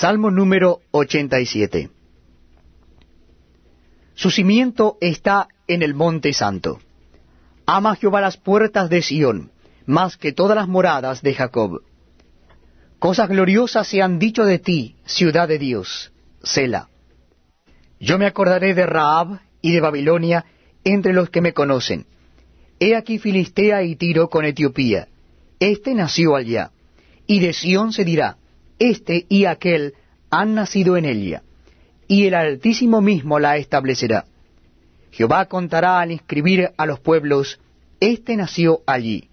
Salmo número 87. Su cimiento está en el monte santo. Ama Jehová las puertas de Sión, más que todas las moradas de Jacob. Cosas gloriosas se han dicho de ti, ciudad de Dios, Sela. Yo me acordaré de Raab y de Babilonia entre los que me conocen. He aquí Filistea y Tiro con Etiopía. Este nació allá. Y de Sión se dirá, este y aquel han nacido en ella, y el Altísimo mismo la establecerá. Jehová contará al inscribir a los pueblos, este nació allí.